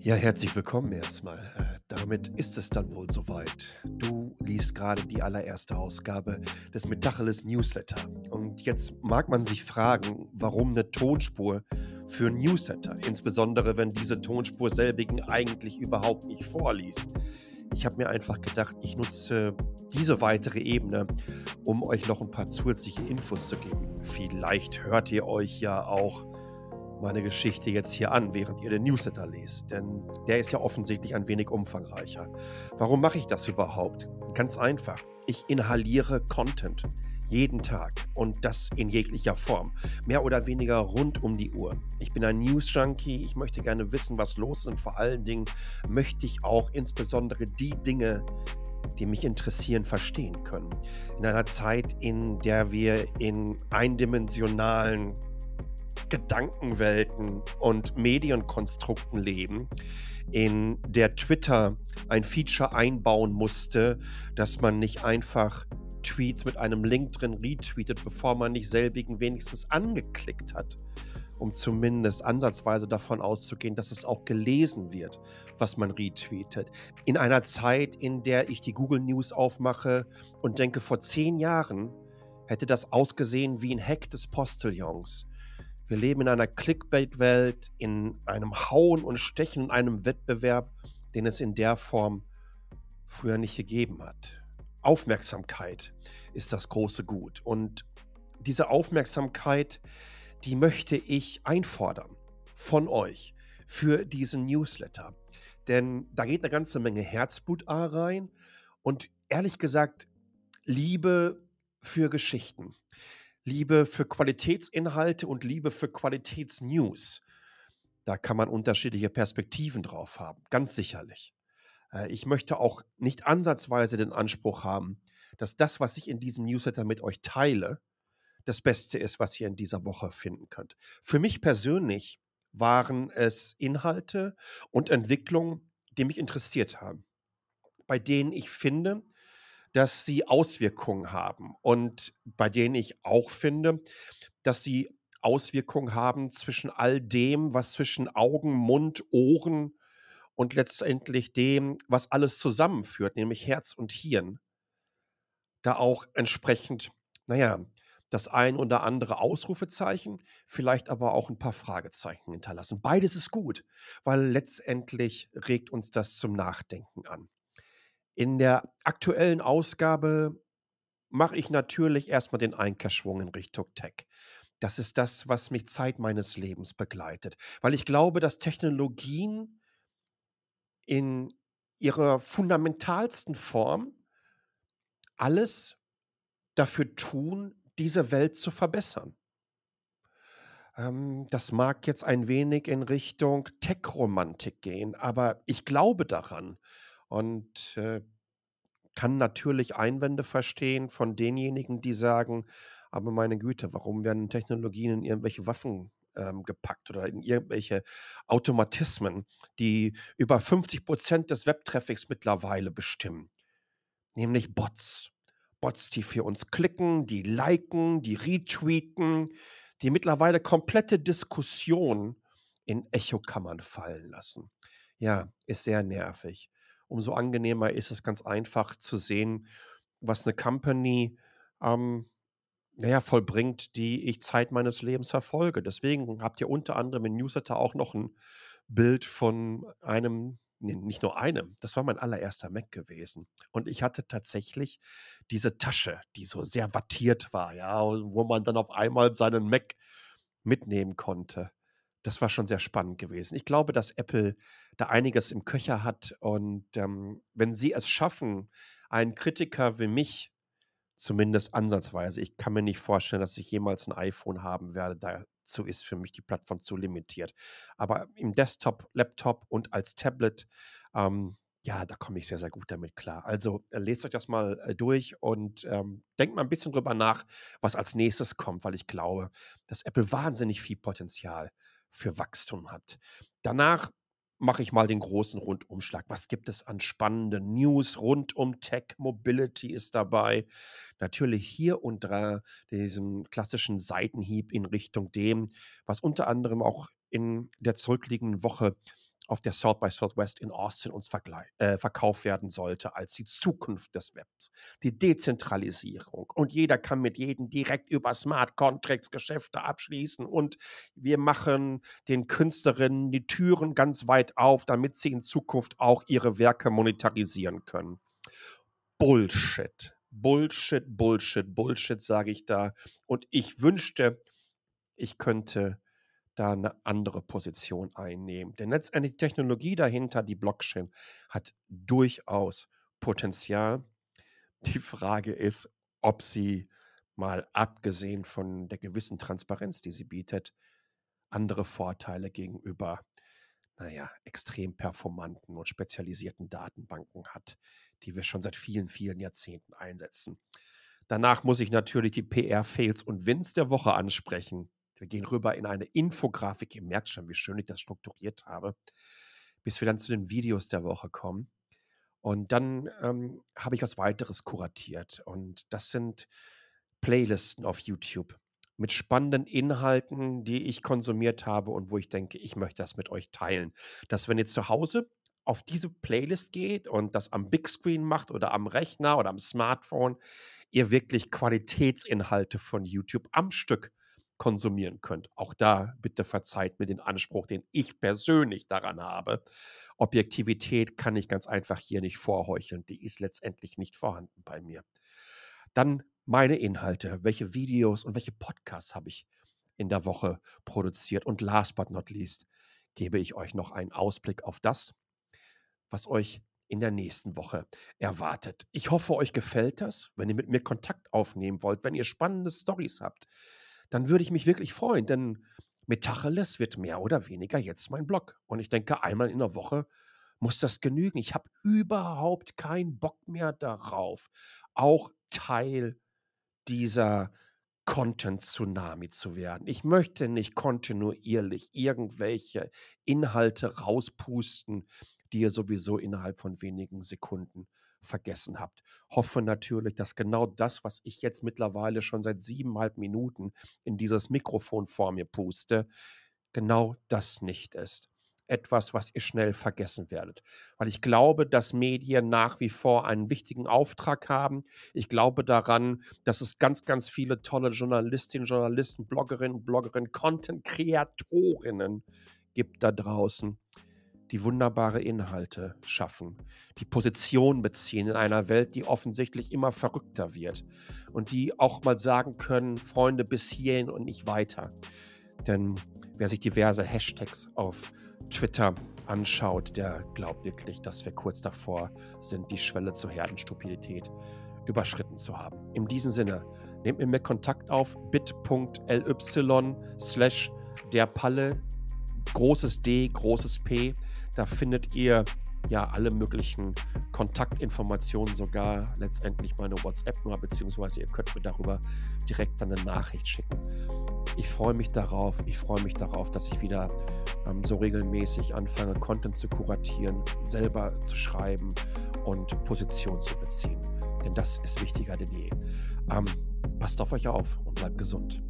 Ja, herzlich willkommen erstmal. Äh, damit ist es dann wohl soweit. Du liest gerade die allererste Ausgabe des Metacheles Newsletter. Und jetzt mag man sich fragen, warum eine Tonspur für Newsletter, insbesondere wenn diese Tonspur selbigen eigentlich überhaupt nicht vorliest. Ich habe mir einfach gedacht, ich nutze diese weitere Ebene, um euch noch ein paar zusätzliche Infos zu geben. Vielleicht hört ihr euch ja auch meine Geschichte jetzt hier an, während ihr den Newsletter lest, denn der ist ja offensichtlich ein wenig umfangreicher. Warum mache ich das überhaupt? Ganz einfach. Ich inhaliere Content jeden Tag und das in jeglicher Form. Mehr oder weniger rund um die Uhr. Ich bin ein News-Junkie, ich möchte gerne wissen, was los ist und vor allen Dingen möchte ich auch insbesondere die Dinge, die mich interessieren, verstehen können. In einer Zeit, in der wir in eindimensionalen Gedankenwelten und Medienkonstrukten leben, in der Twitter ein Feature einbauen musste, dass man nicht einfach Tweets mit einem Link drin retweetet, bevor man nicht selbigen wenigstens angeklickt hat, um zumindest ansatzweise davon auszugehen, dass es auch gelesen wird, was man retweetet. In einer Zeit, in der ich die Google News aufmache und denke, vor zehn Jahren hätte das ausgesehen wie ein Hack des Postillons. Wir leben in einer Clickbait-Welt, in einem Hauen und Stechen, in einem Wettbewerb, den es in der Form früher nicht gegeben hat. Aufmerksamkeit ist das große Gut. Und diese Aufmerksamkeit, die möchte ich einfordern von euch für diesen Newsletter. Denn da geht eine ganze Menge Herzblut rein und ehrlich gesagt Liebe für Geschichten. Liebe für Qualitätsinhalte und Liebe für Qualitätsnews. Da kann man unterschiedliche Perspektiven drauf haben, ganz sicherlich. Äh, ich möchte auch nicht ansatzweise den Anspruch haben, dass das, was ich in diesem Newsletter mit euch teile, das Beste ist, was ihr in dieser Woche finden könnt. Für mich persönlich waren es Inhalte und Entwicklungen, die mich interessiert haben, bei denen ich finde, dass sie Auswirkungen haben und bei denen ich auch finde, dass sie Auswirkungen haben zwischen all dem, was zwischen Augen, Mund, Ohren und letztendlich dem, was alles zusammenführt, nämlich Herz und Hirn, da auch entsprechend, naja, das ein oder andere Ausrufezeichen, vielleicht aber auch ein paar Fragezeichen hinterlassen. Beides ist gut, weil letztendlich regt uns das zum Nachdenken an. In der aktuellen Ausgabe mache ich natürlich erstmal den Einkehrschwung in Richtung Tech. Das ist das, was mich Zeit meines Lebens begleitet, weil ich glaube, dass Technologien in ihrer fundamentalsten Form alles dafür tun, diese Welt zu verbessern. Ähm, das mag jetzt ein wenig in Richtung Tech-Romantik gehen, aber ich glaube daran und äh, kann natürlich Einwände verstehen von denjenigen, die sagen, aber meine Güte, warum werden Technologien in irgendwelche Waffen ähm, gepackt oder in irgendwelche Automatismen, die über 50 Prozent des Webtraffics mittlerweile bestimmen, nämlich Bots. Bots, die für uns klicken, die liken, die retweeten, die mittlerweile komplette Diskussion in Echokammern fallen lassen. Ja, ist sehr nervig umso angenehmer ist es ganz einfach zu sehen, was eine Company ähm, naja, vollbringt, die ich Zeit meines Lebens verfolge. Deswegen habt ihr unter anderem im Newsletter auch noch ein Bild von einem, nee, nicht nur einem, das war mein allererster Mac gewesen. Und ich hatte tatsächlich diese Tasche, die so sehr wattiert war, ja, wo man dann auf einmal seinen Mac mitnehmen konnte das war schon sehr spannend gewesen. Ich glaube, dass Apple da einiges im Köcher hat und ähm, wenn sie es schaffen, einen Kritiker wie mich, zumindest ansatzweise, ich kann mir nicht vorstellen, dass ich jemals ein iPhone haben werde, dazu ist für mich die Plattform zu limitiert. Aber im Desktop, Laptop und als Tablet, ähm, ja, da komme ich sehr, sehr gut damit klar. Also äh, lest euch das mal äh, durch und ähm, denkt mal ein bisschen drüber nach, was als nächstes kommt, weil ich glaube, dass Apple wahnsinnig viel Potenzial für Wachstum hat. Danach mache ich mal den großen Rundumschlag. Was gibt es an spannenden News rund um Tech? Mobility ist dabei. Natürlich hier und da diesen klassischen Seitenhieb in Richtung dem, was unter anderem auch in der zurückliegenden Woche auf der South by Southwest in Austin uns äh, verkauft werden sollte als die Zukunft des Webs. Die Dezentralisierung. Und jeder kann mit jedem direkt über Smart Contracts Geschäfte abschließen. Und wir machen den Künstlerinnen die Türen ganz weit auf, damit sie in Zukunft auch ihre Werke monetarisieren können. Bullshit. Bullshit, Bullshit, Bullshit, sage ich da. Und ich wünschte, ich könnte da eine andere Position einnehmen. Denn letztendlich die Technologie dahinter, die Blockchain, hat durchaus Potenzial. Die Frage ist, ob sie mal abgesehen von der gewissen Transparenz, die sie bietet, andere Vorteile gegenüber, naja, extrem performanten und spezialisierten Datenbanken hat, die wir schon seit vielen, vielen Jahrzehnten einsetzen. Danach muss ich natürlich die PR-Fails und Wins der Woche ansprechen. Wir gehen rüber in eine Infografik. Ihr merkt schon, wie schön ich das strukturiert habe, bis wir dann zu den Videos der Woche kommen. Und dann ähm, habe ich was weiteres kuratiert. Und das sind Playlisten auf YouTube mit spannenden Inhalten, die ich konsumiert habe und wo ich denke, ich möchte das mit euch teilen. Dass wenn ihr zu Hause auf diese Playlist geht und das am Big Screen macht oder am Rechner oder am Smartphone, ihr wirklich Qualitätsinhalte von YouTube am Stück konsumieren könnt. Auch da bitte verzeiht mir den Anspruch, den ich persönlich daran habe. Objektivität kann ich ganz einfach hier nicht vorheucheln. Die ist letztendlich nicht vorhanden bei mir. Dann meine Inhalte. Welche Videos und welche Podcasts habe ich in der Woche produziert? Und last but not least gebe ich euch noch einen Ausblick auf das, was euch in der nächsten Woche erwartet. Ich hoffe, euch gefällt das. Wenn ihr mit mir Kontakt aufnehmen wollt, wenn ihr spannende Stories habt, dann würde ich mich wirklich freuen, denn Metacheles wird mehr oder weniger jetzt mein Blog. Und ich denke, einmal in der Woche muss das genügen. Ich habe überhaupt keinen Bock mehr darauf, auch Teil dieser Content-Tsunami zu werden. Ich möchte nicht kontinuierlich irgendwelche Inhalte rauspusten, die ihr sowieso innerhalb von wenigen Sekunden vergessen habt. Hoffe natürlich, dass genau das, was ich jetzt mittlerweile schon seit siebeneinhalb Minuten in dieses Mikrofon vor mir puste, genau das nicht ist. Etwas, was ihr schnell vergessen werdet. Weil ich glaube, dass Medien nach wie vor einen wichtigen Auftrag haben. Ich glaube daran, dass es ganz, ganz viele tolle Journalistinnen, Journalisten, Bloggerinnen, Bloggerinnen, Content-Kreatorinnen gibt da draußen, die wunderbare Inhalte schaffen, die Position beziehen in einer Welt, die offensichtlich immer verrückter wird und die auch mal sagen können, Freunde, bis hierhin und nicht weiter. Denn wer sich diverse Hashtags auf Twitter anschaut, der glaubt wirklich, dass wir kurz davor sind, die Schwelle zur Herdenstupidität überschritten zu haben. In diesem Sinne, nehmt mir Kontakt auf bit.ly slash der Palle, großes D, großes P. Da findet ihr ja alle möglichen Kontaktinformationen, sogar letztendlich meine WhatsApp-Nummer, beziehungsweise ihr könnt mir darüber direkt eine Nachricht schicken. Ich freue mich darauf, ich freue mich darauf, dass ich wieder ähm, so regelmäßig anfange, Content zu kuratieren, selber zu schreiben und Position zu beziehen. Denn das ist wichtiger denn je. Ähm, passt auf euch auf und bleibt gesund.